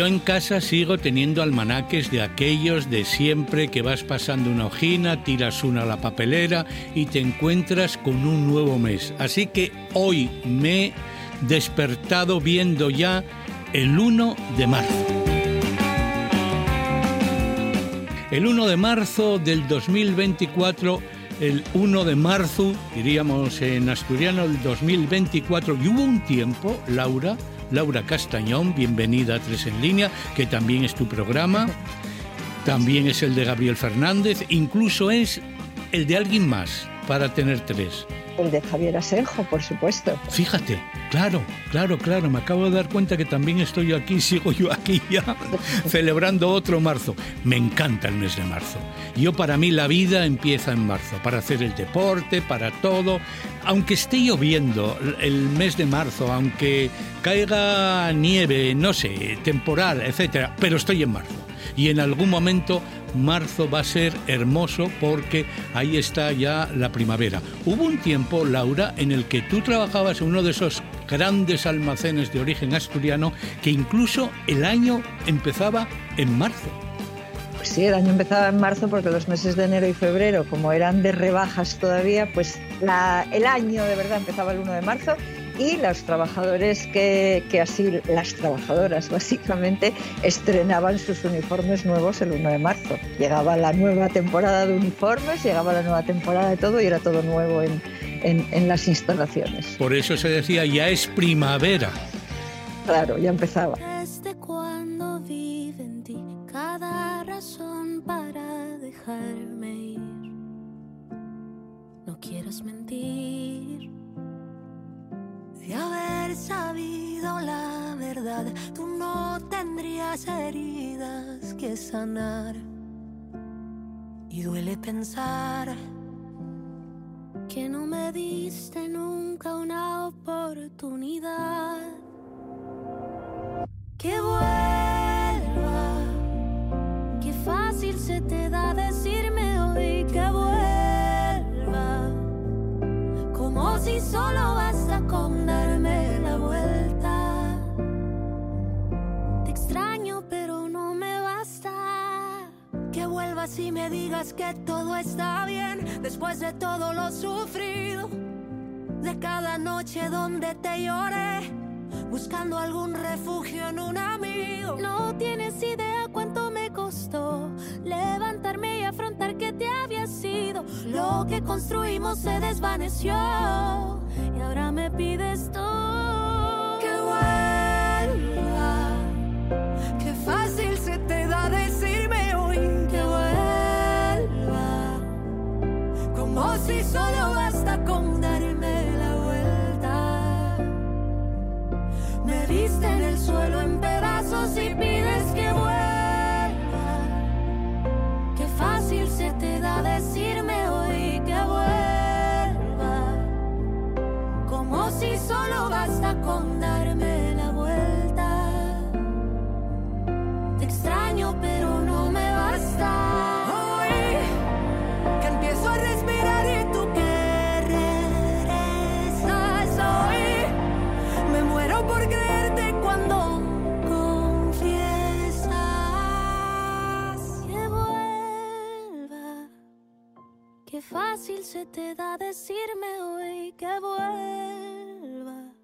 yo en casa sigo teniendo almanaques de aquellos de siempre que vas pasando una hojina, tiras una a la papelera y te encuentras con un nuevo mes. Así que hoy me he despertado viendo ya el 1 de marzo. El 1 de marzo del 2024, el 1 de marzo, diríamos en asturiano, el 2024, y hubo un tiempo, Laura, Laura Castañón, bienvenida a Tres en Línea, que también es tu programa, también es el de Gabriel Fernández, incluso es el de alguien más para tener tres. El de Javier Asenjo, por supuesto. Fíjate, claro, claro, claro, me acabo de dar cuenta que también estoy aquí, sigo yo aquí ya, celebrando otro marzo. Me encanta el mes de marzo. Yo para mí la vida empieza en marzo, para hacer el deporte, para todo. Aunque esté lloviendo el mes de marzo, aunque caiga nieve, no sé, temporal, etcétera, pero estoy en marzo. Y en algún momento marzo va a ser hermoso porque ahí está ya la primavera. Hubo un tiempo, Laura, en el que tú trabajabas en uno de esos grandes almacenes de origen asturiano que incluso el año empezaba en marzo. Pues sí, el año empezaba en marzo porque los meses de enero y febrero, como eran de rebajas todavía, pues el año de verdad empezaba el 1 de marzo y los trabajadores que, así, las trabajadoras básicamente, estrenaban sus uniformes nuevos el 1 de marzo. Llegaba la nueva temporada de uniformes, llegaba la nueva temporada de todo y era todo nuevo en, en las instalaciones. Por eso se decía, ya es primavera. Claro, ya empezaba. Tendrías heridas que sanar. Y duele pensar que no me diste nunca una oportunidad. Que vuelva, que fácil se te da decirme Que vuelvas y me digas que todo está bien después de todo lo sufrido. De cada noche donde te lloré, buscando algún refugio en un amigo. No tienes idea cuánto me costó levantarme y afrontar que te había sido. Lo que construimos se desvaneció y ahora me pides tú Como si solo basta con darme la vuelta. Me viste en el suelo en pedazos y pides que vuelva. Qué fácil se te da decirme hoy que vuelva. Como si solo basta con te da decirme hoy que vuelva.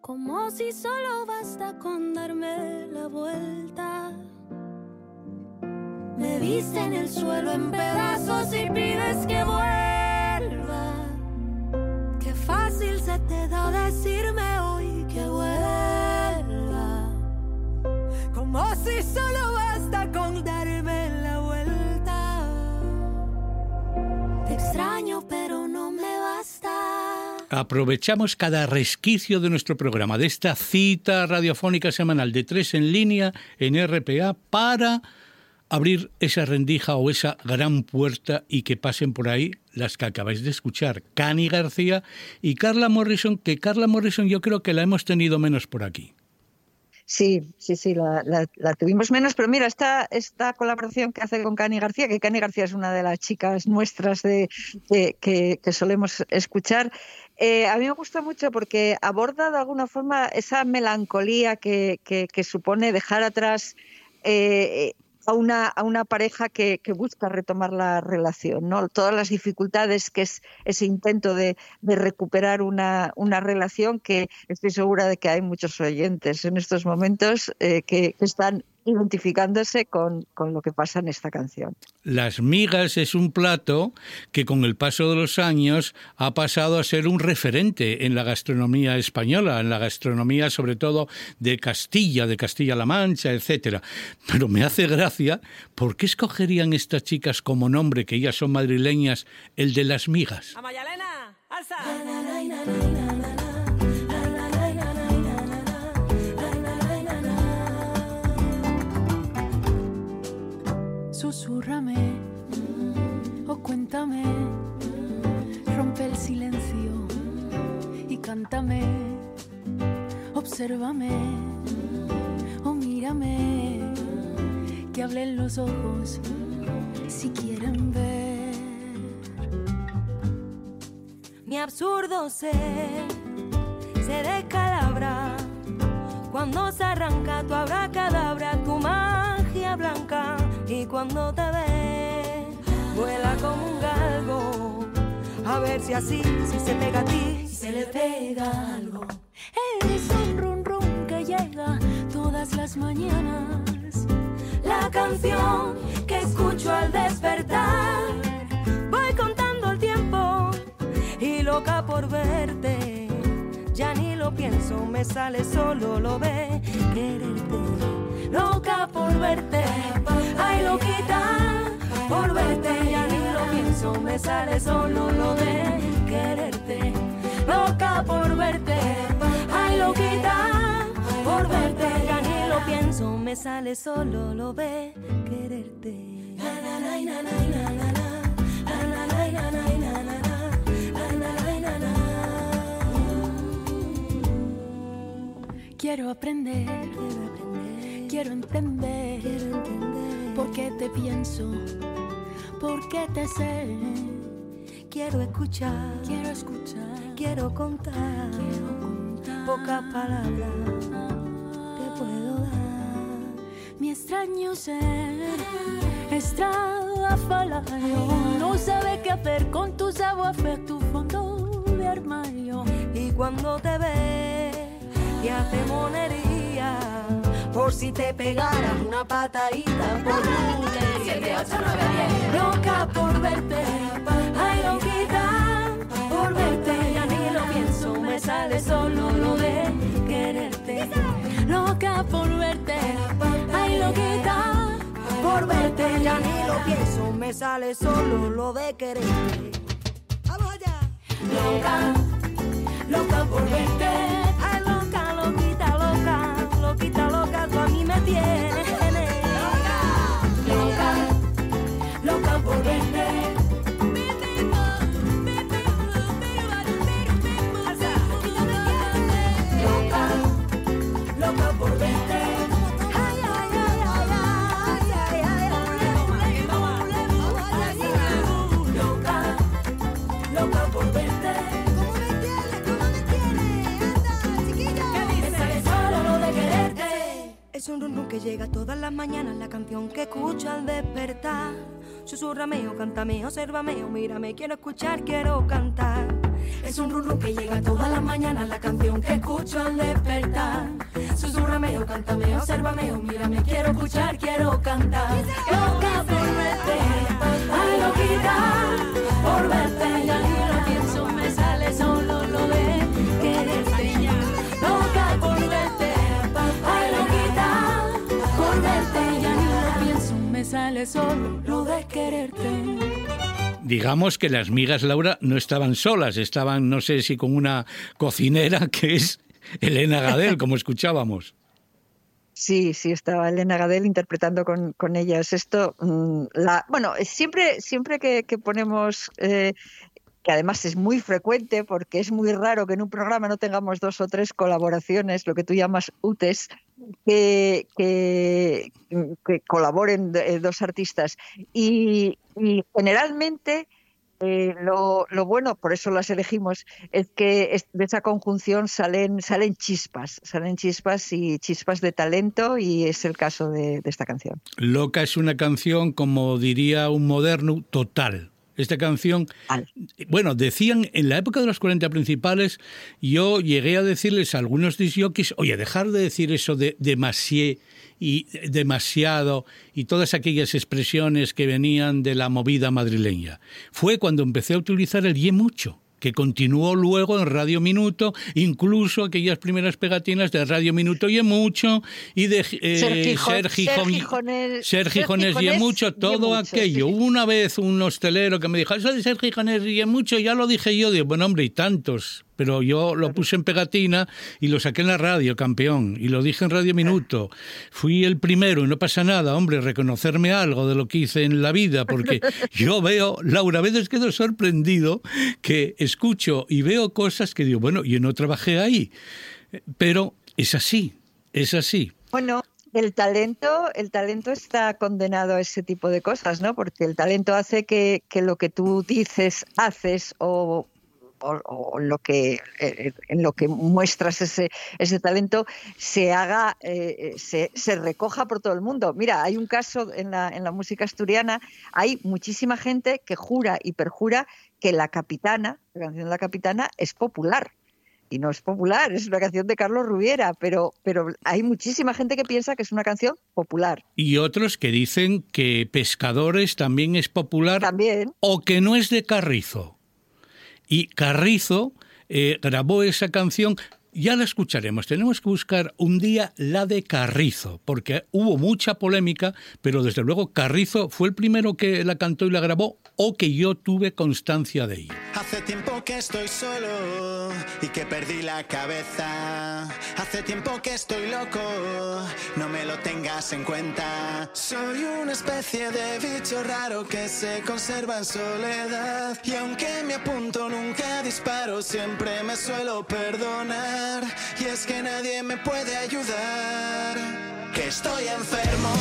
Como si solo basta con darme la vuelta. Me viste en el suelo en pedazos y pides que vuelva. Qué fácil se te da decirme hoy que vuelva. Como si solo basta con darme extraño, pero no me basta. Aprovechamos cada resquicio de nuestro programa, de esta cita radiofónica semanal de tres en línea en RPA para abrir esa rendija o esa gran puerta y que pasen por ahí las que acabáis de escuchar, Cani García y Carla Morrison, que Carla Morrison yo creo que la hemos tenido menos por aquí. Sí, sí, sí, la, tuvimos menos, pero mira, esta, esta colaboración que hace con Cani García, que Cani García es una de las chicas nuestras de, que solemos escuchar, eh, a mí me gusta mucho porque aborda de alguna forma esa melancolía que, que, supone dejar atrás eh, a una, a una pareja que, que, busca retomar la relación, ¿no? Todas las dificultades que es ese intento de, de, recuperar una, una relación que estoy segura de que hay muchos oyentes en estos momentos eh, que, que están identificándose con, con, lo que pasa en esta canción. Las migas es un plato que con el paso de los años ha pasado a ser un referente en la gastronomía española, en la gastronomía sobre todo de Castilla, de Castilla-La Mancha, etcétera. Pero me hace gracia, ¿por qué escogerían estas chicas como nombre, que ellas son madrileñas, el de las migas? ¡Alza! Susúrrame o cuéntame, rompe el silencio y cántame, obsérvame o mírame, que hablen los ojos si quieren ver. Mi absurdo ser se descalabra. Cuando se arranca tu abracadabra, tu y cuando te ve, vuela como un galgo. A ver si así, si se pega a ti, si se le pega algo. Eres un rum rum que llega todas las mañanas. La canción que escucho al despertar. Voy contando el tiempo y loca por verte. Ya ni pienso, me sale solo lo ve quererte loca por verte. Ay, loquita, por verte, ya ni lo pienso, me sale solo lo de quererte. Loca por verte, ay, loquita, por verte, ya ni lo pienso, me sale solo lo de quererte. Quiero aprender, quiero aprender Quiero entender, por qué te pienso, por qué te sé. Quiero escuchar, quiero escuchar, quiero contar, quiero contar. pocas palabras te puedo dar. Mi extraño ser estrafalario no sabe qué hacer con tu savoir tu fondo de armario. Y cuando te ve, te monería por si te pegara una patadita por un 7, 8, 9, 10 Loca por verte, ay loquita Por verte. Ya ni lo pienso Me sale solo lo de quererte. Loca por verte, ay loquita Por verte. Ya ni lo pienso Me sale solo lo de quererte. Vamos allá. Loca, loca por verte tú un rum que llega todas las mañanas, la canción que escucho al despertar. Susurrame o cántame, obsérvame o mírame, quiero escuchar, quiero cantar. Es un rum que llega todas las mañanas, la canción que escucho al despertar. Susurrame o cántame, obsérvame o mírame, quiero escuchar, quiero cantar. Sale solo lo de quererte. Digamos que las migas, Laura, no estaban solas, estaban, no sé si con una cocinera que es Elena Gadel, como escuchábamos. Sí, sí, estaba Elena Gadel interpretando con, con ellas esto. Mm, la, bueno, siempre, siempre que, ponemos eh, que además es muy frecuente porque es muy raro que en un programa no tengamos dos o tres colaboraciones, lo que tú llamas UTES, que, que, colaboren eh, dos artistas. Y, generalmente eh, lo, bueno, por eso las elegimos, es que de esa conjunción salen, salen chispas, salen chispas y chispas de talento y es el caso de, de esta canción. Loca es una canción, como diría un moderno, total. Esta canción, bueno, decían en la época de los 40 principales, yo llegué a decirles a algunos disjockeys, oye, dejar de decir eso de demasié y demasiado y todas aquellas expresiones que venían de la movida madrileña. Fue cuando empecé a utilizar el ye mucho que continuó luego en Radio Minuto, incluso aquellas primeras pegatinas de Radio Minuto y mucho, y de eh, Ser, Gijones, y mucho, todo aquello. Una vez un hostelero que me dijo, eso de Ser Gijones y mucho, ya lo dije yo, digo, bueno hombre, y tantos, pero yo lo puse en pegatina y lo saqué en la radio, campeón, y lo dije en Radio Minuto. Fui el primero y no pasa nada, hombre, reconocerme algo de lo que hice en la vida, porque yo veo, Laura, a veces quedo sorprendido que escucho y veo cosas que digo, bueno, yo no trabajé ahí, pero es así, es así. Bueno, el talento, el talento está condenado a ese tipo de cosas, ¿no? Porque el talento hace que, que lo que tú dices, haces o o, lo que, eh, en lo que muestras ese, ese talento se haga, eh, se, se, recoja por todo el mundo. Mira, hay un caso en la, en la música asturiana, hay muchísima gente que jura y perjura que La Capitana, la canción de La Capitana, es popular y no es popular, es una canción de Carlos Rubiera, pero, pero hay muchísima gente que piensa que es una canción popular. Y otros que dicen que Pescadores también es popular también. o que no es de Carrizo. Y Carrizo eh, grabó esa canción ya la escucharemos. Tenemos que buscar un día la de Carrizo, porque hubo mucha polémica, pero desde luego Carrizo fue el primero que la cantó y la grabó o que yo tuve constancia de ello. Hace tiempo que estoy solo y que perdí la cabeza. Hace tiempo que estoy loco, no me lo tengas en cuenta. Soy una especie de bicho raro que se conserva en soledad. Y aunque me apunto, nunca disparo, siempre me suelo perdonar. Y es que nadie me puede ayudar. Que estoy enfermo,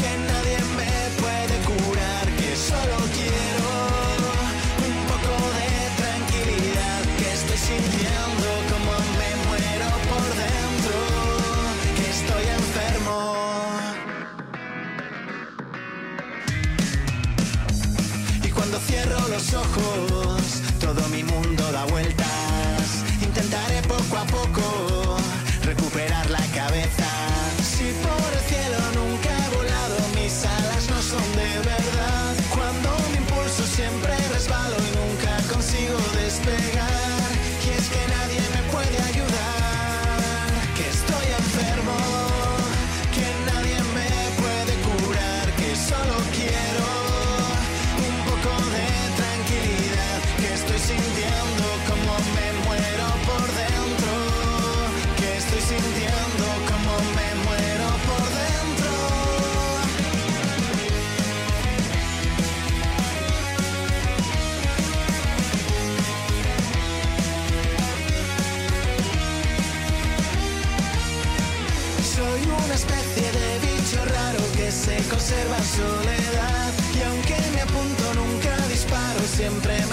que nadie me puede curar. Que solo quiero un poco de tranquilidad. Que estoy sintiendo como me muero por dentro. Que estoy enfermo. Y cuando cierro los ojos, todo mi mundo da vuelta poco a poco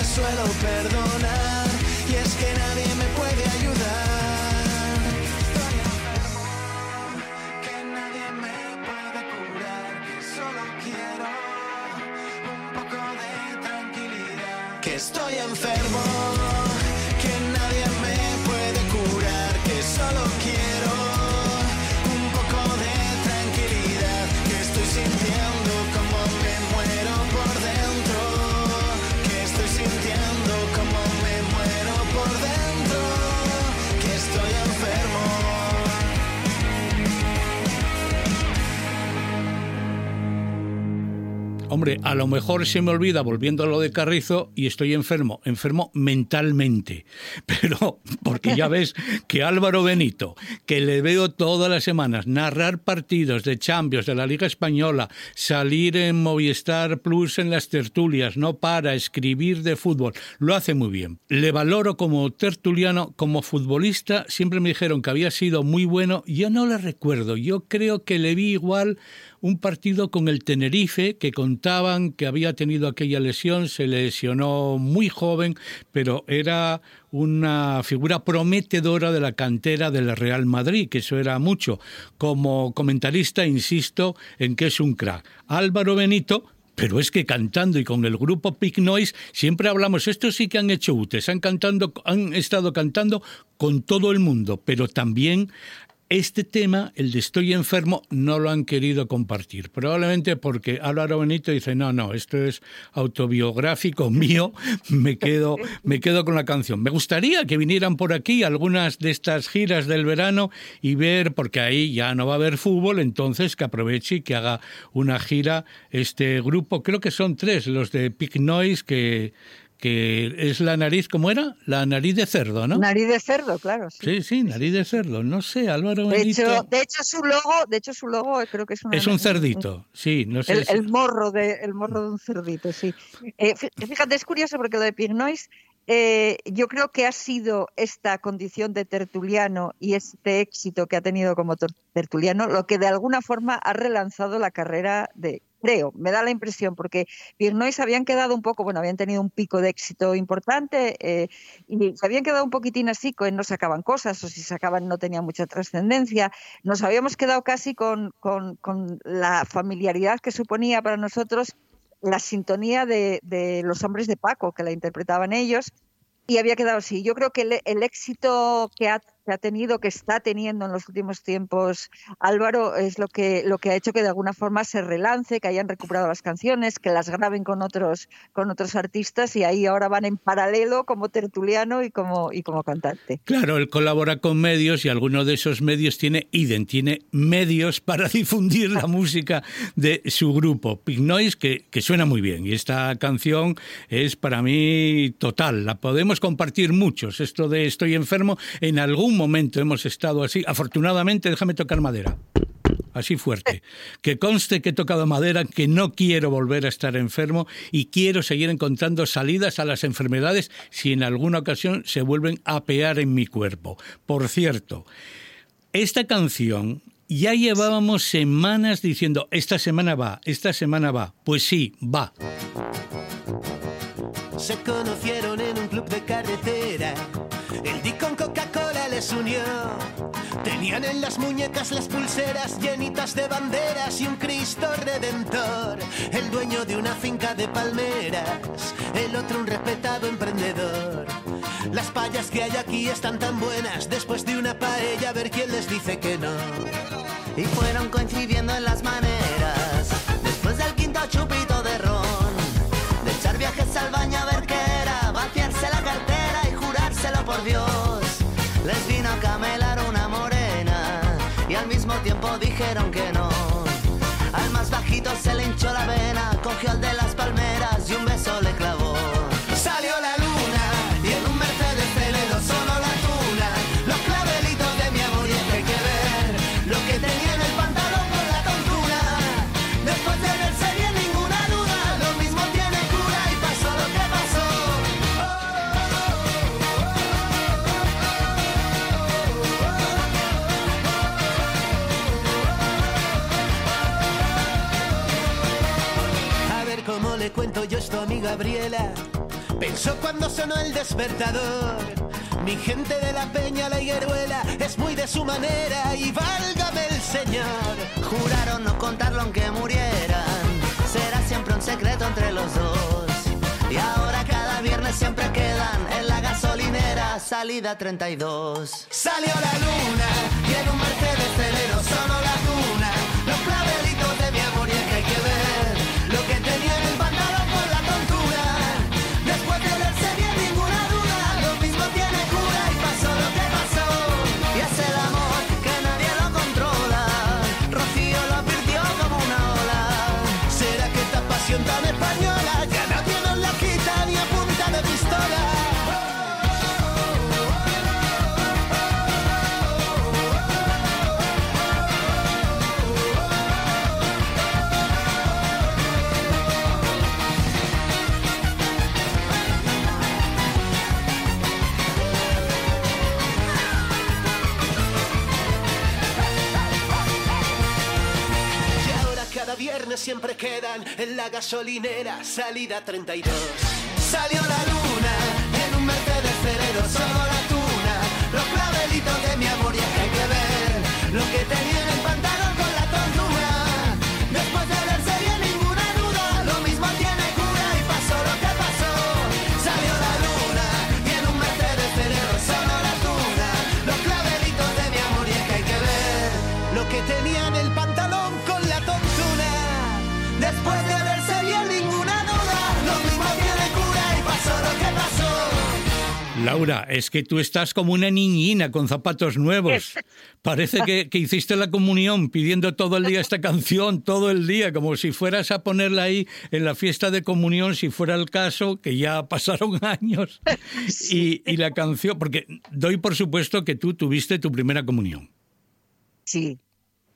suelo perdonar Hombre, a lo mejor se me olvida volviendo a lo de Carrizo y estoy enfermo, enfermo mentalmente. Pero porque ya ves que Álvaro Benito, que le veo todas las semanas narrar partidos de Champions de la Liga Española, salir en Movistar Plus en las tertulias, no para escribir de fútbol, lo hace muy bien. Le valoro como tertuliano, como futbolista, siempre me dijeron que había sido muy bueno, yo no le recuerdo, yo creo que le vi igual un partido con el Tenerife que contaban que había tenido aquella lesión, se lesionó muy joven, pero era una figura prometedora de la cantera del Real Madrid, que eso era mucho. Como comentarista, insisto en que es un crack. Álvaro Benito, pero es que cantando y con el grupo Pig Noise siempre hablamos, estos sí que han hecho UTES, han, cantando, han estado cantando con todo el mundo, pero también este tema, el de estoy enfermo, no lo han querido compartir. Probablemente porque Álvaro Benito dice, no, no, esto es autobiográfico mío, me quedo, me quedo con la canción. Me gustaría que vinieran por aquí algunas de estas giras del verano y ver, porque ahí ya no va a haber fútbol, entonces que aproveche y que haga una gira este grupo. Creo que son tres, los de Pick Noise, que que es la nariz, ¿cómo era? La nariz de cerdo, ¿no? Nariz de cerdo, claro. Sí, sí, nariz de cerdo. No sé, Álvaro de hecho, de hecho, su logo, de hecho, su logo creo que es Es un cerdito, sí, no sé. El, morro de, el morro de un cerdito, sí. Eh, fíjate, es curioso porque lo de Pignois eh, yo creo que ha sido esta condición de tertuliano y este éxito que ha tenido como tertuliano lo que de alguna forma ha relanzado la carrera de, creo, me da la impresión, porque Pirnois habían quedado un poco, bueno, habían tenido un pico de éxito importante eh, y se habían quedado un poquitín así, con no sacaban cosas o si sacaban no tenía mucha trascendencia. Nos habíamos quedado casi con, la familiaridad que suponía para nosotros la sintonía de, de los hombres de Paco, que la interpretaban ellos, y había quedado así. Yo creo que el, el éxito que ha que ha tenido, que está teniendo en los últimos tiempos Álvaro, es lo que, lo que ha hecho que de alguna forma se relance, que hayan recuperado las canciones, que las graben con otros, con otros artistas y ahí ahora van en paralelo como tertuliano y como, y como cantante. Claro, él colabora con medios y alguno de esos medios tiene IDEN, tiene medios para difundir la música de su grupo, Pig Noise, que, que suena muy bien. Y esta canción es para mí total, la podemos compartir muchos. Esto de Estoy enfermo, en algún momento hemos estado así. Afortunadamente, déjame tocar madera. Así fuerte. Que conste que he tocado madera, que no quiero volver a estar enfermo y quiero seguir encontrando salidas a las enfermedades si en alguna ocasión se vuelven a pear en mi cuerpo. Por cierto, esta canción ya llevábamos semanas diciendo, esta semana va, esta semana va. Pues sí, va. Se conocieron en un club de carretera. Tenían en las muñecas las pulseras llenitas de banderas y un Cristo redentor. El dueño de una finca de palmeras, el otro un respetado emprendedor. Las payas que hay aquí están tan buenas, después de una paella a ver quién les dice que no. Y fueron coincidiendo en las maneras, después del quinto chupito de ron, de echar viajes al baño a ver qué era, vaciarse la cartera y jurárselo por Dios. Tiempo dijeron que no. Al más bajito se le hinchó la vena, cogió al de las palmeras y un beso le clavó. Yo esto a mi Gabriela. Pensó cuando sonó el despertador. Mi gente de la peña, la higueruela, es muy de su manera y válgame el Señor. Juraron no contarlo aunque murieran. Será siempre un secreto entre los dos. Y ahora cada viernes siempre quedan en la gasolinera, salida 32. Salió la luna y en un Mercedes celero sonó la tuna. Siempre quedan en la gasolinera, salida 32. Salió la luna en un Mercedes Cerero, solo la tuna, los clavelitos de mi amor y que hay que ver lo que tenía en el pantalón con la tortura. Después de verse bien ninguna duda, lo mismo tiene cura y pasó lo que pasó. Salió la luna y en un Mercedes Cerero, solo la tuna, los clavelitos de mi amor y que hay que ver lo que tenía en el pantalón Laura, es que tú estás como una niñina con zapatos nuevos. Parece que, que hiciste la comunión pidiendo todo el día esta canción, todo el día, como si fueras a ponerla ahí en la fiesta de comunión, si fuera el caso, que ya pasaron años. Y, y la canción, porque doy por supuesto que tú tuviste tu primera comunión. Sí.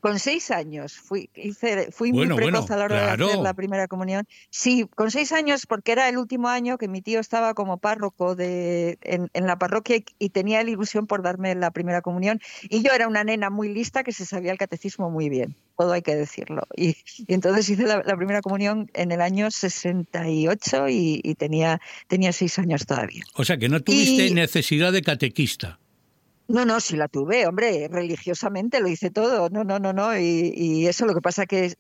Con seis años fui, hice, fui Bueno, muy precoz bueno, a la hora de hacer la primera comunión. Sí, con seis años porque era el último año que mi tío estaba como párroco de, en, en la parroquia y, y tenía la ilusión por darme la primera comunión. Y yo era una nena muy lista que se sabía el catecismo muy bien, todo hay que decirlo. Y, y entonces hice la, la primera comunión en el año 68 y, y tenía, tenía seis años todavía. O sea, que no tuviste Y- necesidad de catequista. No, no, sí la tuve, hombre, religiosamente lo hice todo, no, no, no, no, y, y eso lo que pasa que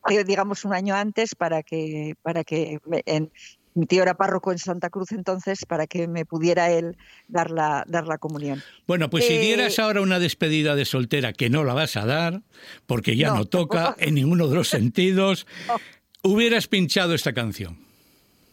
fue, digamos un año antes para que, para que en- mi tío era párroco en Santa Cruz entonces para que me pudiera él dar la, dar la comunión. Bueno, pues si Eh, dieras ahora una despedida de soltera, que no la vas a dar, porque ya no, No, toca en ninguno de los sentidos, hubieras pinchado esta canción.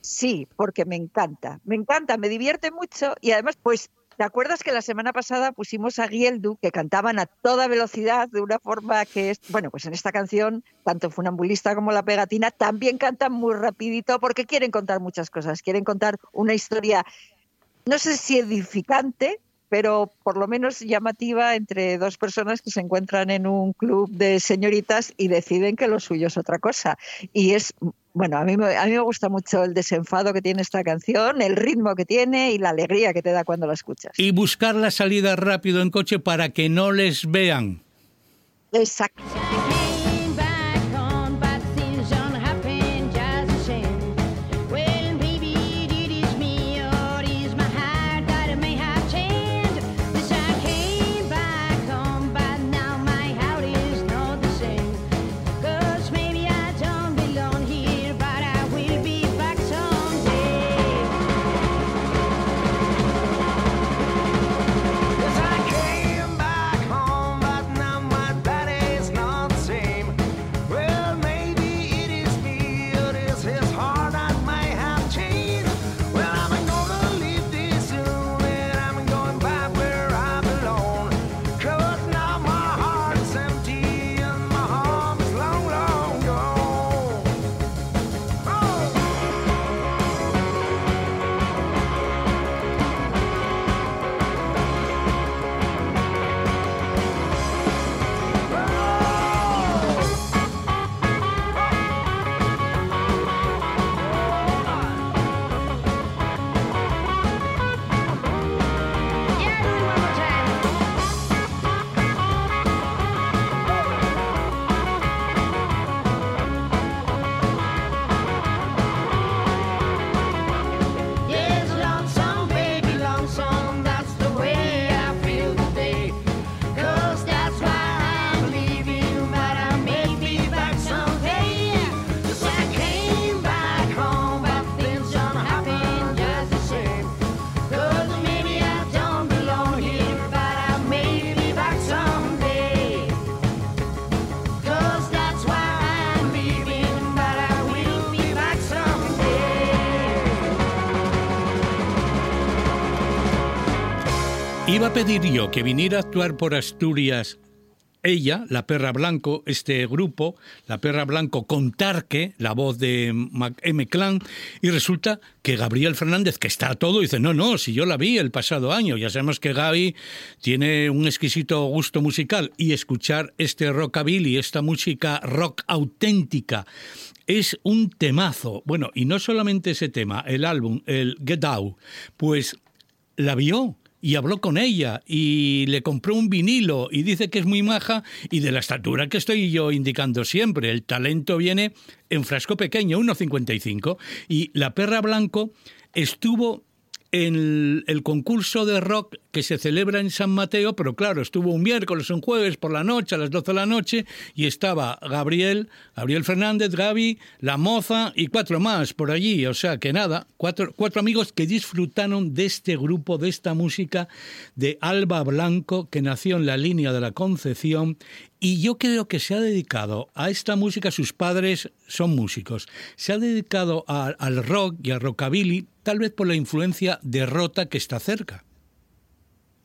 Sí, porque me encanta, me encanta, me divierte mucho y además, pues, ¿te acuerdas que la semana pasada pusimos a Gieldu que cantaban a toda velocidad de una forma que es, bueno, pues en esta canción, tanto Funambulista como La Pegatina también cantan muy rapidito porque quieren contar muchas cosas, quieren contar una historia, no sé si edificante, pero por lo menos llamativa entre dos personas que se encuentran en un club de señoritas y deciden que lo suyo es otra cosa. Y es, bueno, a mí, me- a mí me gusta mucho el desenfado que tiene esta canción, el ritmo que tiene y la alegría que te da cuando la escuchas. Y buscar la salida rápido en coche para que no les vean. Exacto. Iba a pedir yo que viniera a actuar por Asturias ella, la perra blanco, este grupo, la perra blanco con Tarque, la voz de M. Clan, y resulta que Gabriel Fernández, que está todo, dice, no, no, si yo la vi el pasado año, ya sabemos que Gaby tiene un exquisito gusto musical, y escuchar este rockabilly, esta música rock auténtica, es un temazo. Bueno, y no solamente ese tema, el álbum, el Get Out, pues la vio y habló con ella y le compró un vinilo y dice que es muy maja y de la estatura que estoy yo indicando siempre. El talento viene en frasco pequeño, 1,55. Y la perra blanco estuvo en el concurso de rock que se celebra en San Mateo, pero claro, estuvo un miércoles, un jueves por la noche, a las 12 de la noche, y estaba Gabriel, Gabriel Fernández, Gaby, La Moza y cuatro más por allí. O sea que nada, cuatro, cuatro amigos que disfrutaron de este grupo, de esta música de Alba Blanco, que nació en la línea de la Concepción y yo creo que se ha dedicado a esta música, sus padres son músicos, se ha dedicado al rock y al rockabilly, tal vez por la influencia de Rota que está cerca.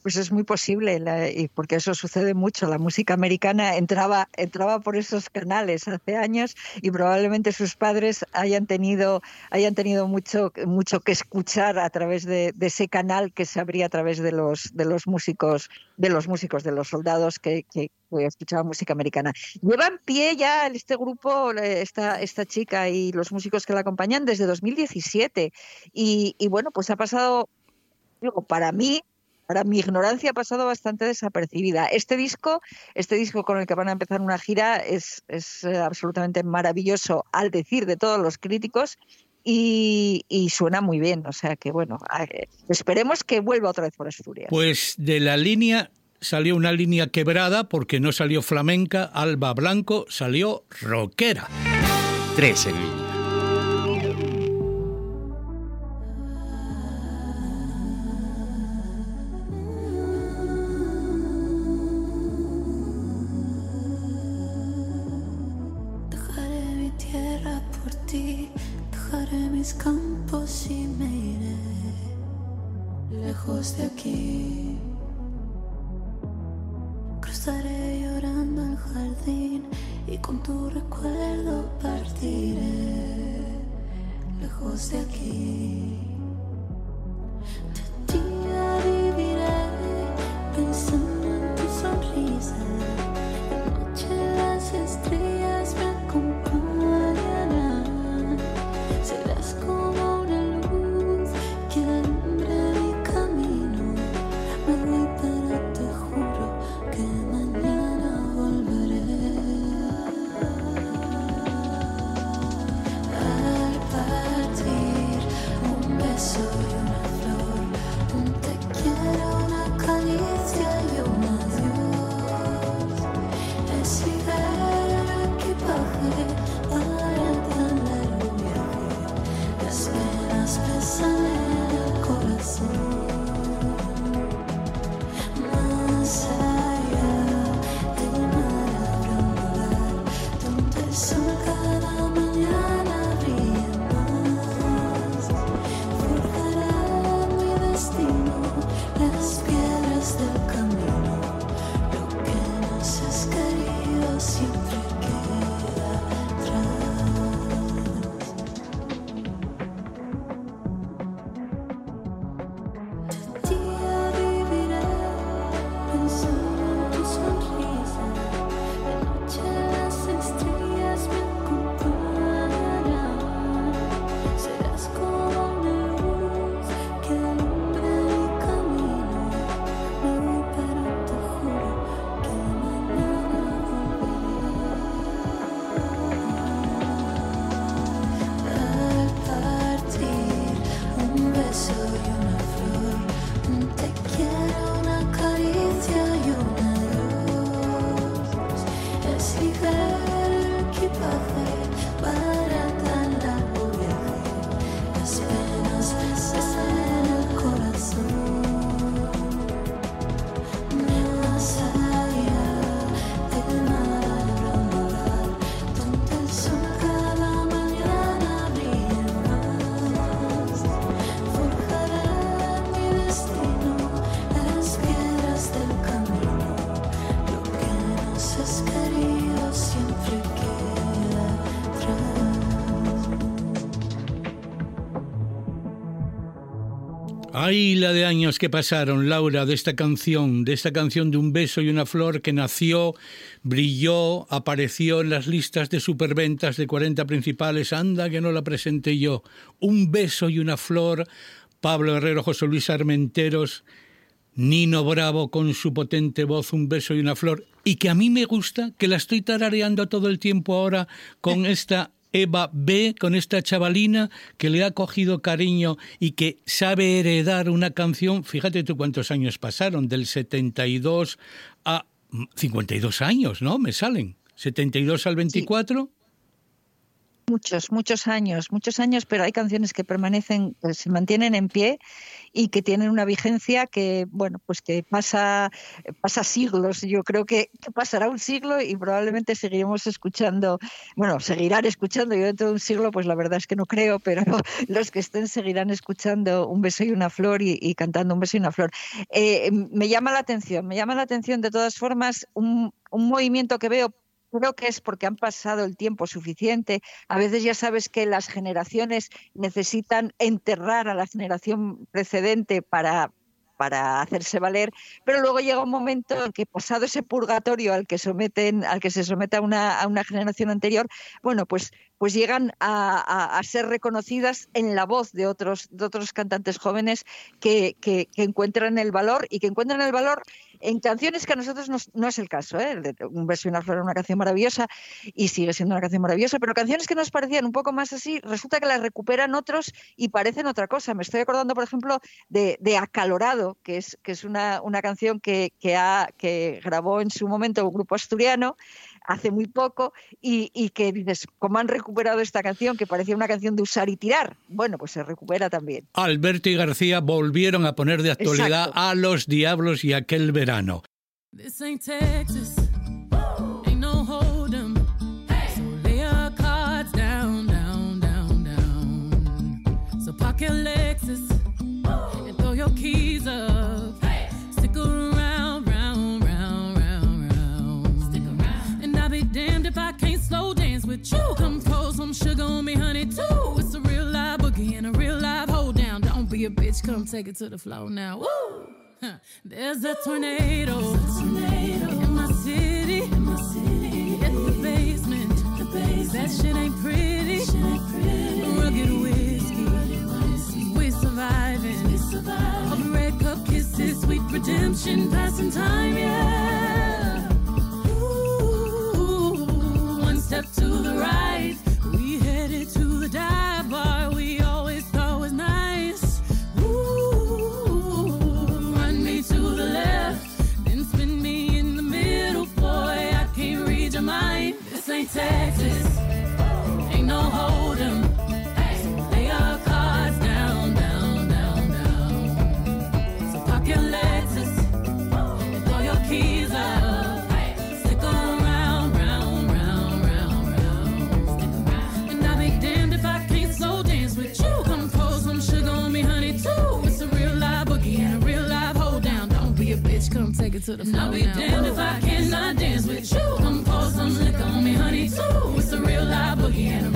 Pues es muy posible, y porque eso sucede mucho. La música americana entraba, entraba por esos canales hace años y probablemente sus padres hayan tenido, hayan tenido mucho, mucho que escuchar a través de, ese canal que se abría a través de los, de los músicos, de los músicos, de los soldados que, que, escuchaban música americana. Lleva en pie ya este grupo, esta, esta chica y los músicos que la acompañan desde 2017. Y, y bueno, pues ha pasado, digo, para mí, Ahora, mi ignorancia ha pasado bastante desapercibida. Este disco, este disco con el que van a empezar una gira, es, eh, absolutamente maravilloso al decir de todos los críticos y, suena muy bien. O sea que, bueno, esperemos que vuelva otra vez por Asturias. Pues de la línea salió una línea quebrada porque no salió flamenca, Alba Blanco salió rockera. Tres en línea. Lejos de aquí. Cruzaré llorando el jardín y con tu recuerdo partiré lejos de aquí. summer Ay, la de años que pasaron, Laura, de esta canción, de esta canción de un beso y una flor que nació, brilló, apareció en las listas de superventas de 40 principales. Anda, que no la presenté yo. Un beso y una flor, Pablo Herrero, José Luis Armenteros. Nino Bravo con su potente voz, un beso y una flor, y que a mí me gusta, que la estoy tarareando todo el tiempo ahora con esta Eva B, con esta chavalina que le ha cogido cariño y que sabe heredar una canción, fíjate tú cuántos años pasaron, del 72 a 52 años, ¿no? Me salen. 72 al 24. Muchos, muchos años, muchos años, pero hay canciones que permanecen, que se mantienen en pie y que tienen una vigencia que, bueno, pues que pasa, pasa siglos. Yo creo que, pasará un siglo y probablemente seguiremos escuchando, bueno, seguirán escuchando. Yo dentro de un siglo, pues la verdad es que no creo, pero los que estén seguirán escuchando Un beso y una flor y, cantando Un beso y una flor. Eh, me llama la atención, me llama la atención de todas formas un, un movimiento que veo creo que es porque han pasado el tiempo suficiente. A veces ya sabes que las generaciones necesitan enterrar a la generación precedente para, para hacerse valer, pero luego llega un momento en que pasado ese purgatorio al que someten, al que se somete a una, a una generación anterior, bueno, pues, pues llegan a, ser reconocidas en la voz de otros, de otros cantantes jóvenes que, que encuentran el valor y que encuentran el valor en canciones que a nosotros no, es el caso, ¿eh? Un beso y una flor una canción maravillosa y sigue siendo una canción maravillosa, pero canciones que nos parecían un poco más así, resulta que las recuperan otros y parecen otra cosa. Me estoy acordando, por ejemplo, de, Acalorado, que es, que es una, una canción que, que, ha, que grabó en su momento un grupo asturiano hace muy poco y, que dices, ¿cómo han recuperado esta canción que parecía una canción de usar y tirar? Bueno, pues se recupera también. Alberto y García volvieron a poner de actualidad a los diablos y aquel verano. Take it to the floor now. Woo! There's a tornado, a. In, my city. Hit the basement. That shit ain't pretty. Shit ain't pretty. Rugged whiskey. whiskey. We surviving. We surviving. Of red cup kisses, sweet redemption, passing time, yeah. To the floor. I'll be now. damned if I cannot dance with you. Come pour some liquor on me, honey, too. It's a real live boogie and a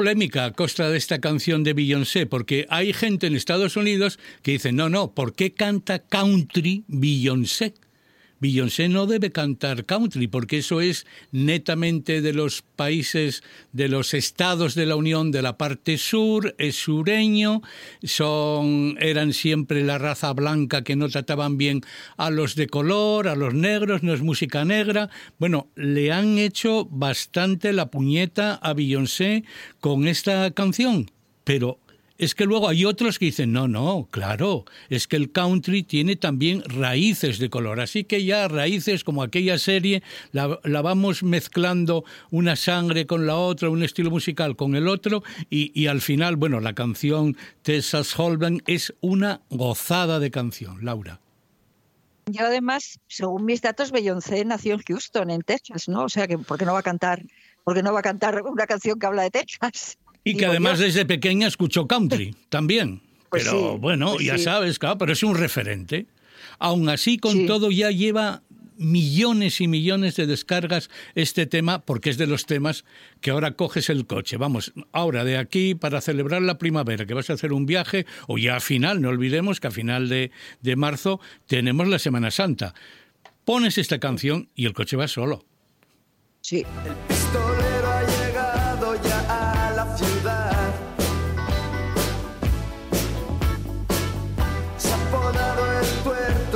polémica a costa de esta canción de Beyoncé, porque hay gente en Estados Unidos que dice, no, no, ¿por qué canta country Beyoncé? Beyoncé no debe cantar country porque eso es netamente de los países, de los estados de la Unión de la parte sur, es sureño, son, eran siempre la raza blanca que no trataban bien a los de color, a los negros, no es música negra. Bueno, le han hecho bastante la puñeta a Beyoncé con esta canción, pero es que luego hay otros que dicen, no, no, claro, es que el country tiene también raíces de color, así que ya raíces como aquella serie, la, vamos mezclando una sangre con la otra, un estilo musical con el otro, y, y al final, bueno, la canción Texas Holden es una gozada de canción, Laura. Yo además, según mis datos, Beyoncé nació en Houston, en Texas, ¿no? O sea que ¿por qué no va a cantar, porque no va a cantar una canción que habla de Texas? Y que además yo. desde pequeña escuchó country también. Pues pero sí, bueno, pues ya sí. sabes, claro, pero es un referente. Aún así, con Sí. todo, ya lleva millones y millones de descargas este tema, porque es de los temas que ahora coges el coche. Vamos, ahora de aquí para celebrar la primavera, que vas a hacer un viaje, o ya a final, no olvidemos que a final de, de marzo tenemos la Semana Santa. Pones esta canción y el coche va solo. Sí.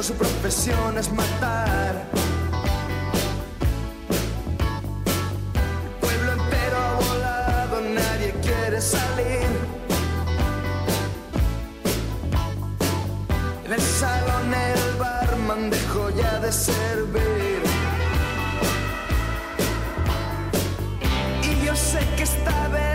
Su profesión es matar. El pueblo entero ha volado, nadie quiere salir. En el salón el barman dejó ya de servir. Y yo sé que esta vez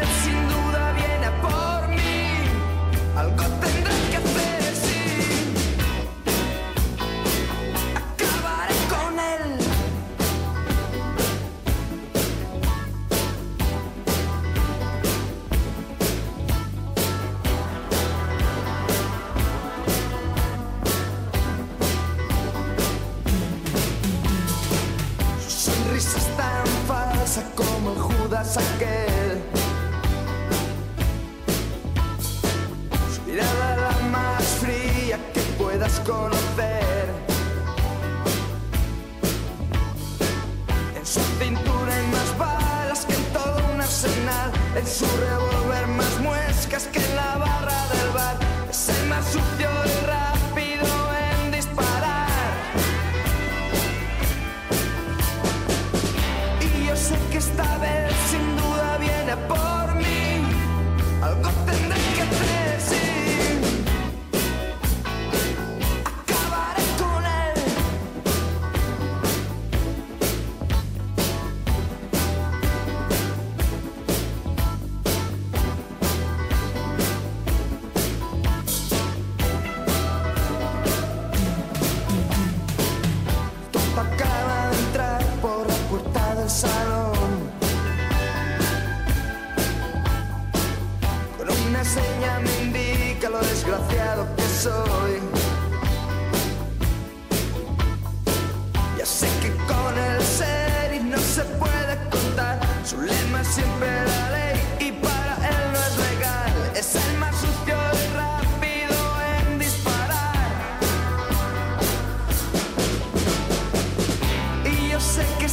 Y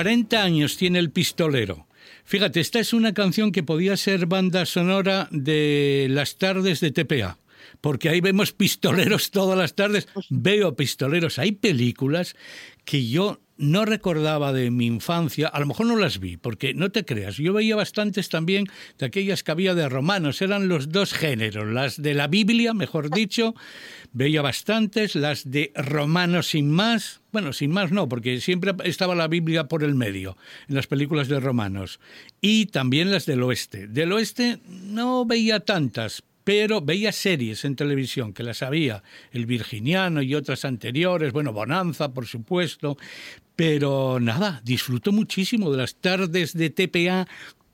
40 años tiene el pistolero. Fíjate, esta es una canción que podía ser banda sonora de las tardes de TPA porque ahí vemos pistoleros todas las tardes, veo pistoleros, hay películas que yo no recordaba de mi infancia, a lo mejor no las vi, porque no te creas, yo veía bastantes también de aquellas que había de romanos, eran los dos géneros, las de la Biblia, mejor dicho, veía bastantes, las de romanos sin más, bueno, sin más no, porque siempre estaba la Biblia por el medio en las películas de romanos, y también las del oeste. Del oeste no veía tantas, pero veía series en televisión, que las había, El Virginiano y otras anteriores, bueno, Bonanza, por supuesto, pero nada, disfruto muchísimo de las tardes de TPA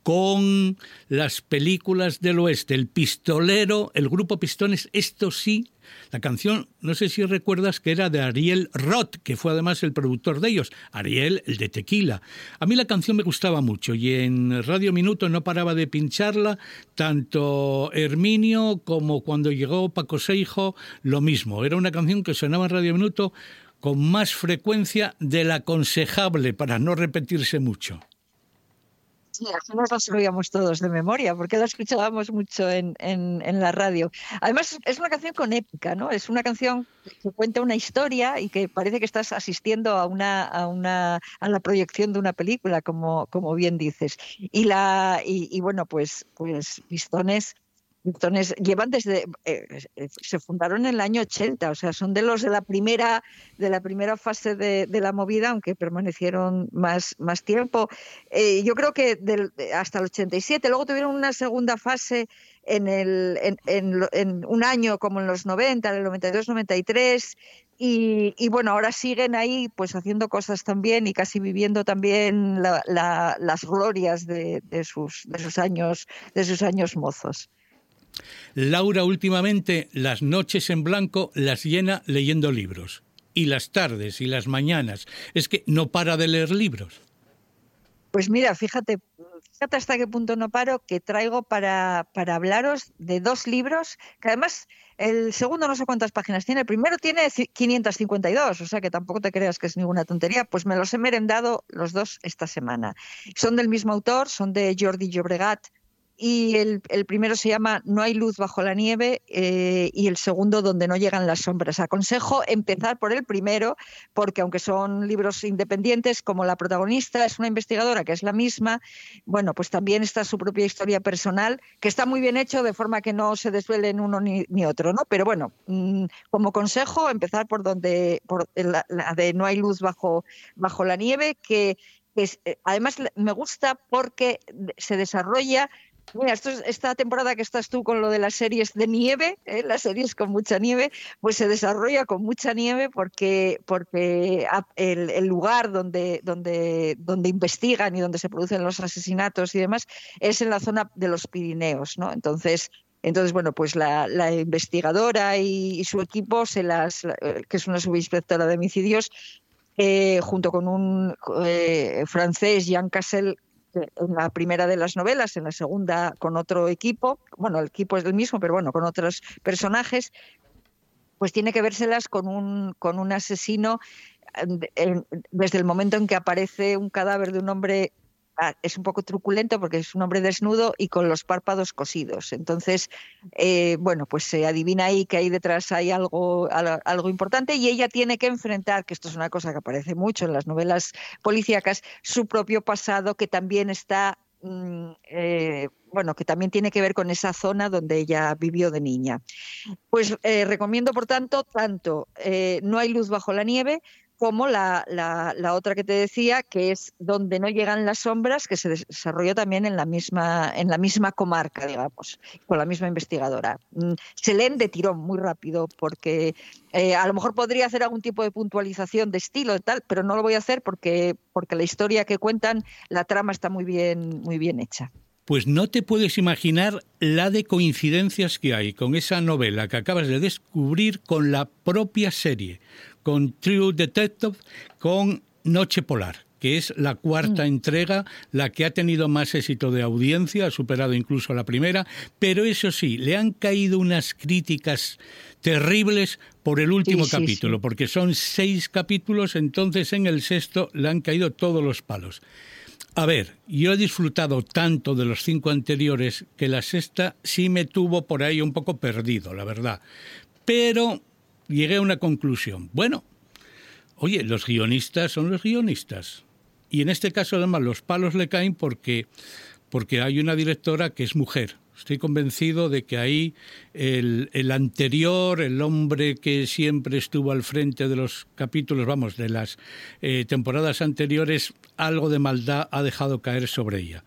con las películas del oeste, El Pistolero, el grupo Pistones, esto sí, la canción, no sé si recuerdas que era de Ariel Roth, que fue además el productor de ellos, Ariel, el de Tequila. A mí la canción me gustaba mucho y en Radio Minuto no paraba de pincharla, tanto Herminio como cuando llegó Paco Seijo, lo mismo. Era una canción que sonaba en Radio Minuto con más frecuencia de la aconsejable para no repetirse mucho. Sí, al nos lo sabíamos todos de memoria, porque la escuchábamos mucho en, en, la radio. Además, es una canción con épica, ¿no? Es una canción que cuenta una historia y que parece que estás asistiendo a una, a una a la proyección de una película, como, como bien dices. Y la y bueno, pues, pues Pistones llevan desde, eh, se fundaron en el año 80, o sea, son de los de la primera, de la primera fase de, la movida, aunque permanecieron más, más tiempo. Eh, yo creo que del, hasta el 87, luego tuvieron una segunda fase en, el, en, en, en, un año como en los 90, en el 92, 93, y, y, bueno, ahora siguen ahí pues haciendo cosas también y casi viviendo también la, la, las glorias de, sus, de, sus años, de sus años mozos. Laura últimamente las noches en blanco las llena leyendo libros. Y las tardes y las mañanas. Es que no para de leer libros. Pues mira, fíjate, fíjate hasta qué punto no paro que traigo para, para hablaros de dos libros que además el segundo no sé cuántas páginas tiene, el primero tiene 552, o sea que tampoco te creas que es ninguna tontería, pues me los he merendado los dos esta semana. Son del mismo autor, son de Jordi Llobregat y el, primero se llama No hay luz bajo la nieve eh, y el segundo Donde no llegan las sombras. Aconsejo empezar por el primero porque aunque son libros independientes, como la protagonista es una investigadora que es la misma, bueno, pues también está su propia historia personal que está muy bien hecho de forma que no se desvelen uno ni, otro, ¿no? Pero bueno, mmm, como consejo empezar por donde por la, la de No hay luz bajo, bajo la nieve que eh, además me gusta porque se desarrolla Mira, esto es, esta temporada que estás tú con lo de las series de nieve, ¿eh? las series con mucha nieve, pues se desarrolla con mucha nieve porque, porque el, lugar donde, donde, donde investigan y donde se producen los asesinatos y demás es en la zona de los Pirineos, ¿no? Entonces, entonces, bueno, pues la, investigadora y, su equipo, se las, que es una subinspectora de homicidios, eh, junto con un eh, francés, Jean Cassel, en la primera de las novelas, en la segunda con otro equipo, bueno, el equipo es el mismo, pero bueno, con otros personajes, pues tiene que vérselas con un, con un asesino desde el momento en que aparece un cadáver de un hombre es un poco truculento porque es un hombre desnudo y con los párpados cosidos. Entonces, eh, bueno, pues se adivina ahí que ahí detrás hay algo, algo importante y ella tiene que enfrentar, que esto es una cosa que aparece mucho en las novelas policíacas, su propio pasado que también está mm, eh, bueno, que también tiene que ver con esa zona donde ella vivió de niña. Pues eh, recomiendo, por tanto, tanto No hay luz bajo la nieve como la, la, otra que te decía, que es donde no llegan las sombras, que se desarrolló también en la misma, en la misma comarca, digamos, con la misma investigadora. Mm, se leen de tirón muy rápido, porque eh, a lo mejor podría hacer algún tipo de puntualización de estilo y tal, pero no lo voy a hacer porque, porque la historia que cuentan, la trama está muy bien, muy bien hecha. Pues no te puedes imaginar la de coincidencias que hay con esa novela que acabas de descubrir con la propia serie, con True Detective, con Noche Polar que es la cuarta entrega, la que ha tenido más éxito de audiencia, ha superado incluso a la primera, pero eso sí, le han caído unas críticas terribles por el último Sí, sí, capítulo, sí. porque son seis capítulos, entonces en el sexto le han caído todos los palos. A ver, yo he disfrutado tanto de los cinco anteriores que la sexta sí me tuvo por ahí un poco perdido, la verdad. Pero llegué a una conclusión. Bueno, oye, los guionistas son los guionistas. Y en este caso, además, los palos le caen porque, porque hay una directora que es mujer. Estoy convencido de que ahí el, el anterior, el hombre que siempre estuvo al frente de los capítulos, vamos, de las eh, temporadas anteriores, algo de maldad ha dejado caer sobre ella.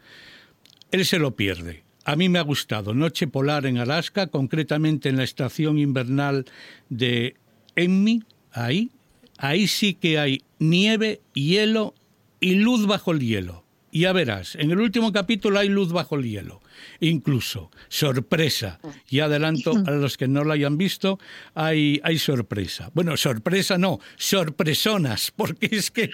Él se lo pierde. A mí me ha gustado Noche Polar en Alaska, concretamente en la estación invernal de Emmy, ahí. Ahí sí que hay nieve, hielo y luz bajo el hielo. Y ya verás, en el último capítulo hay luz bajo el hielo. Incluso, sorpresa. Y adelanto a los que no lo hayan visto, hay, hay sorpresa. Bueno, sorpresa no, sorpresonas, porque es que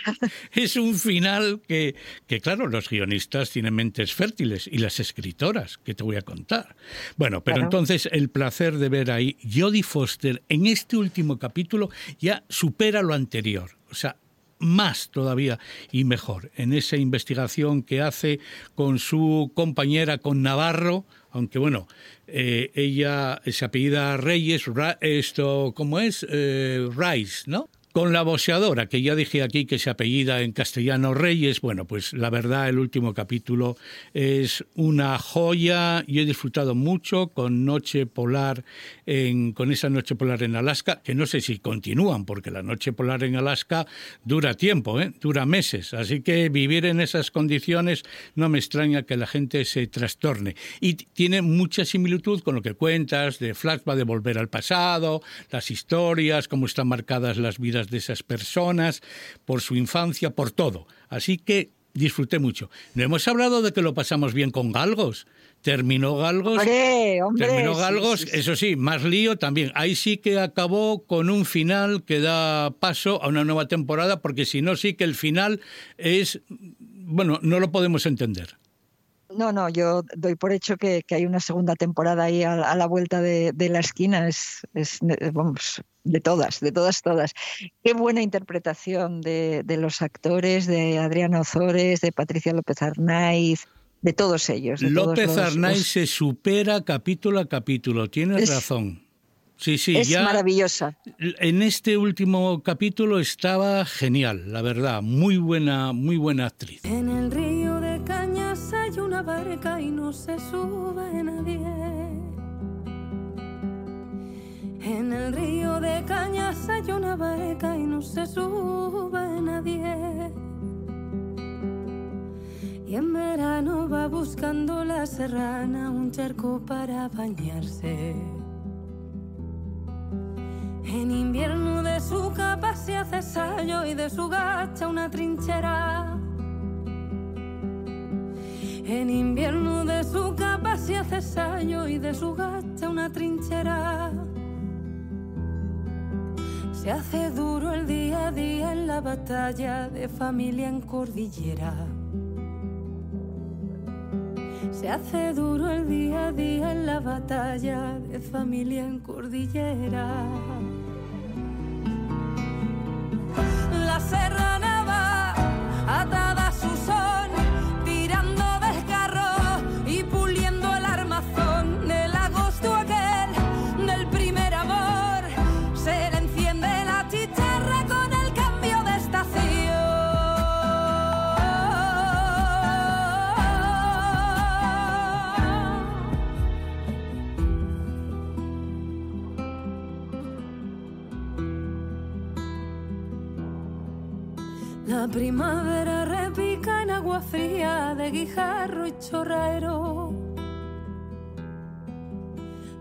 es un final que, que, claro, los guionistas tienen mentes fértiles y las escritoras, que te voy a contar. Bueno, pero Claro. entonces el placer de ver ahí, Jodie Foster en este último capítulo ya supera lo anterior. O sea, más todavía y mejor en esa investigación que hace con su compañera, con Navarro, aunque bueno, eh, ella se apellida Reyes, Ra- esto, ¿cómo es? Eh, Rice, ¿no? Con la boxeadora, que ya dije aquí que se apellida en castellano Reyes, bueno, pues la verdad el último capítulo es una joya y he disfrutado mucho con Noche Polar, en, con esa Noche Polar en Alaska, que no sé si continúan, porque la Noche Polar en Alaska dura tiempo, ¿eh? dura meses, así que vivir en esas condiciones no me extraña que la gente se trastorne. Y tiene mucha similitud con lo que cuentas de flashback de volver al pasado, las historias, cómo están marcadas las vidas de esas personas, por su infancia, por todo. Así que disfruté mucho. No hemos hablado de que lo pasamos bien con Galgos. Terminó Galgos. Hombre, hombre. Terminó sí, Galgos, sí, sí. eso sí, más lío también. Ahí sí que acabó con un final que da paso a una nueva temporada, porque si no, sí que el final es, bueno, no lo podemos entender. No, no, yo doy por hecho que, que hay una segunda temporada ahí a, a la vuelta de, de la esquina. Es, es, eh, vamos, de todas, de todas, todas. Qué buena interpretación de, de los actores, de Adriana Ozores, de Patricia López Arnaiz, de todos ellos. de todos López los- Arnaiz los- se supera capítulo a capítulo, tienes Es- razón. Sí, sí, es ya maravillosa. en este último capítulo estaba genial, la verdad, muy buena, muy buena actriz. En el río de Cañas hay una barca y no se sube nadie. En el río de Cañas hay una barca y no se sube nadie. Y en verano va buscando la serrana un charco para bañarse. En invierno de su capa se hace sallo y de su gacha una trinchera. En invierno de su capa se hace sallo y de su gacha una trinchera. Se hace duro el día a día en la batalla de familia en cordillera. Se hace duro el día a día en la batalla de familia en cordillera. Primavera repica en agua fría de guijarro y chorraero.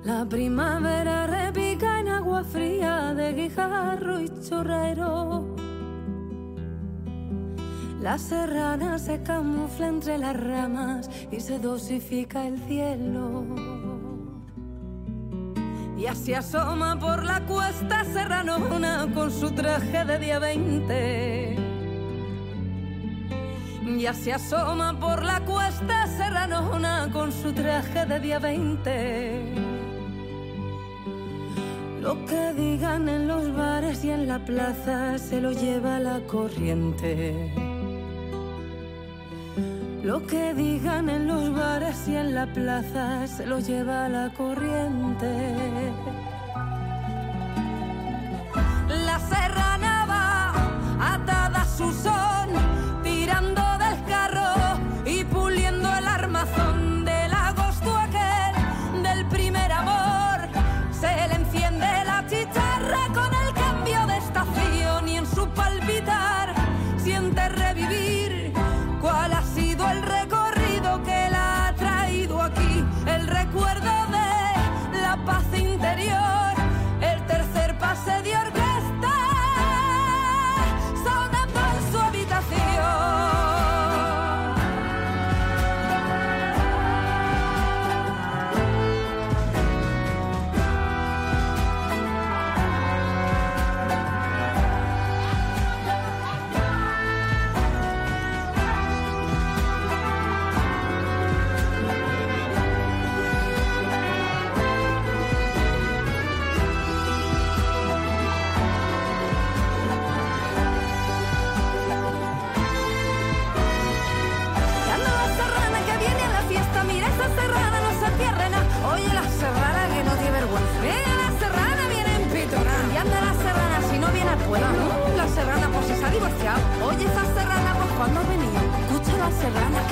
La primavera repica en agua fría de guijarro y chorraero. La serrana se camufla entre las ramas y se dosifica el cielo. Y así asoma por la cuesta serranona con su traje de día 20. Ya se asoma por la cuesta serranona con su traje de día 20. Lo que digan en los bares y en la plaza se lo lleva la corriente. Lo que digan en los bares y en la plaza se lo lleva la corriente. La serrana va atada a su son, tirando Escucha la serrana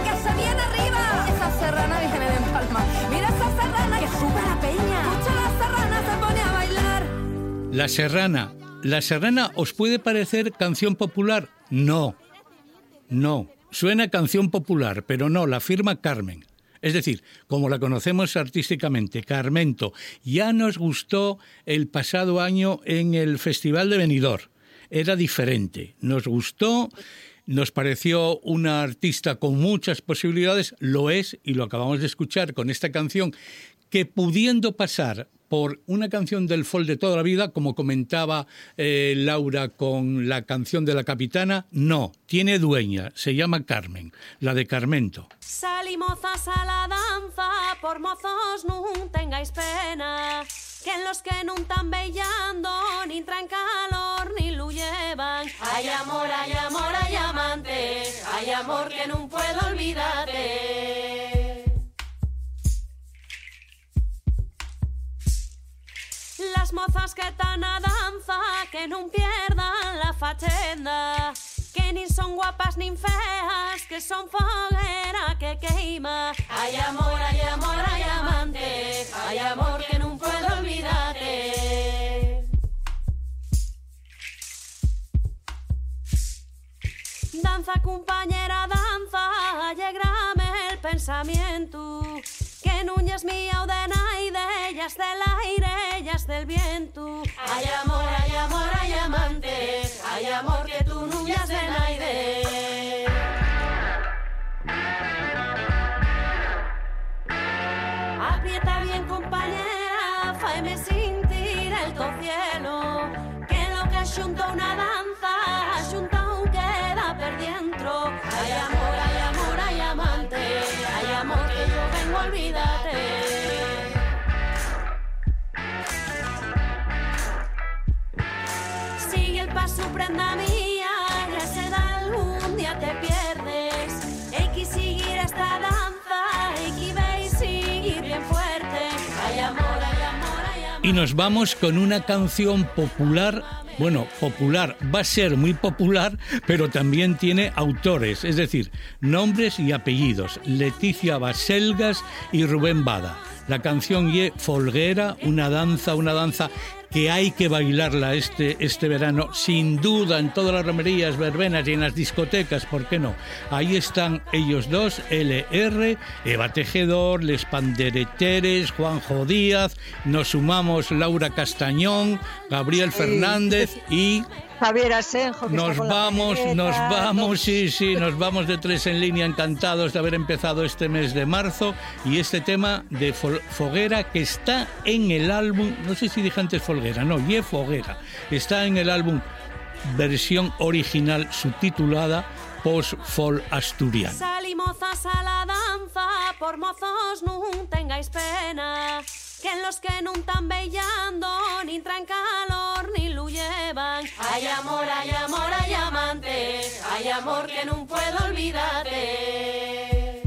que que arriba. Mira que la peña. Se pone a bailar. La Serrana. ¿La Serrana os puede parecer canción popular? No. No. Suena canción popular, pero no, la firma Carmen. Es decir, como la conocemos artísticamente, Carmento, ya nos gustó el pasado año en el Festival de Benidorm. Era diferente. Nos gustó, nos pareció una artista con muchas posibilidades, lo es, y lo acabamos de escuchar con esta canción, que pudiendo pasar por una canción del folk de toda la vida, como comentaba eh, Laura con la canción de la capitana, no, tiene dueña, se llama Carmen, la de Carmento. A la danza, por mozos tengáis pena, que en los que ni llevan. Hay amor, hay amor, hay amante, hay amor que no puedo olvidarte. Las mozas que tan a danza, que non pierdan la fachenda, que ni son guapas ni feas, que son foguera que queima. Hay amor, hay amor, hay amante, hay amor que no puedo olvidarte. Danza compañera, danza, llegrame el pensamiento Que es mía o de naide, es del aire, es del viento. Hay amor, hay amor, hay amante, hay amor que tú es de naide. Aprieta bien compañera, faeme sentir el to cielo Que lo que xunta una danza, Y nos vamos con una canción popular. Bueno, popular, va a ser muy popular, pero también tiene autores, es decir, nombres y apellidos. Leticia Baselgas y Rubén Bada. La canción Ye Folguera, una danza, una danza que hay que bailarla este, este verano, sin duda, en todas las romerías, verbenas y en las discotecas, ¿por qué no? Ahí están ellos dos, LR, Eva Tejedor, Les Pandereteres, Juanjo Díaz, nos sumamos Laura Castañón, Gabriel Fernández y Javier Asenjo. que está nos con vamos, nos vamos, sí, sí, nos vamos de tres en línea, encantados de haber empezado este mes de marzo y este tema de Foguera que está en el álbum, no sé si dije antes Folguera, no, Ye Foguera, está en el álbum versión original subtitulada Post Folk Asturiano. Salimozas a la danza, por mozos nun tengáis pena. Que en los que nun tan bellando, ni traen calor, ni lo llevan. Hay amor, hay amor, hay amante, hay amor que no puedo olvidarte.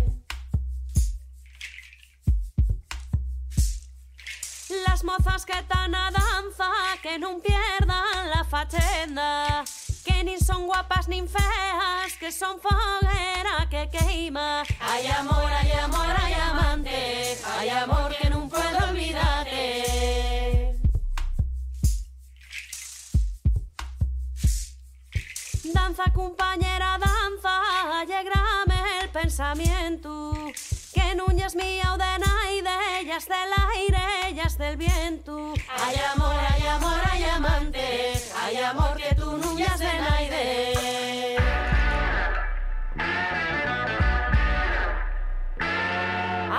Las mozas que tan a danza, que no pierdan la fachenda. Que ni son guapas ni feas, que son foguera que queima. Hay amor, hay amor, hay amante, hay amor que no puedo olvidarte. Danza compañera, danza, alegrame el pensamiento. Que nuñas mía o de naide, ellas del aire, ellas del viento. Hay amor, hay amor, hay amante, hay amor que tú nuñas de naide.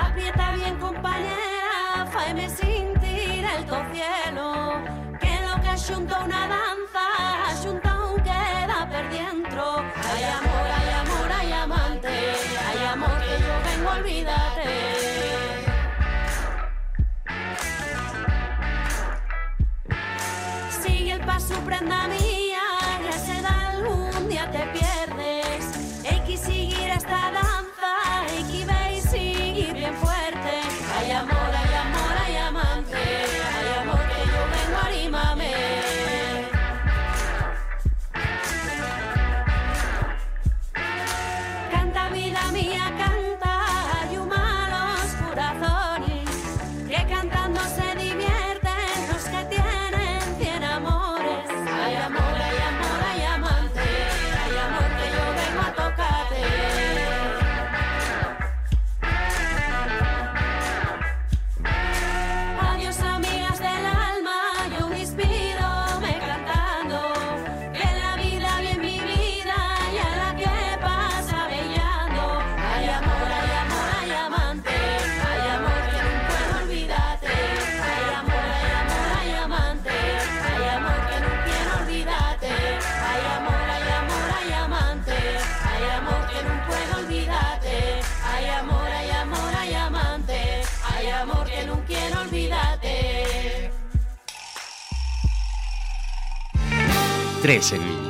Aprieta bien compañera, faeme sentir el to cielo. Que lo que junto una danza, 3 en línea.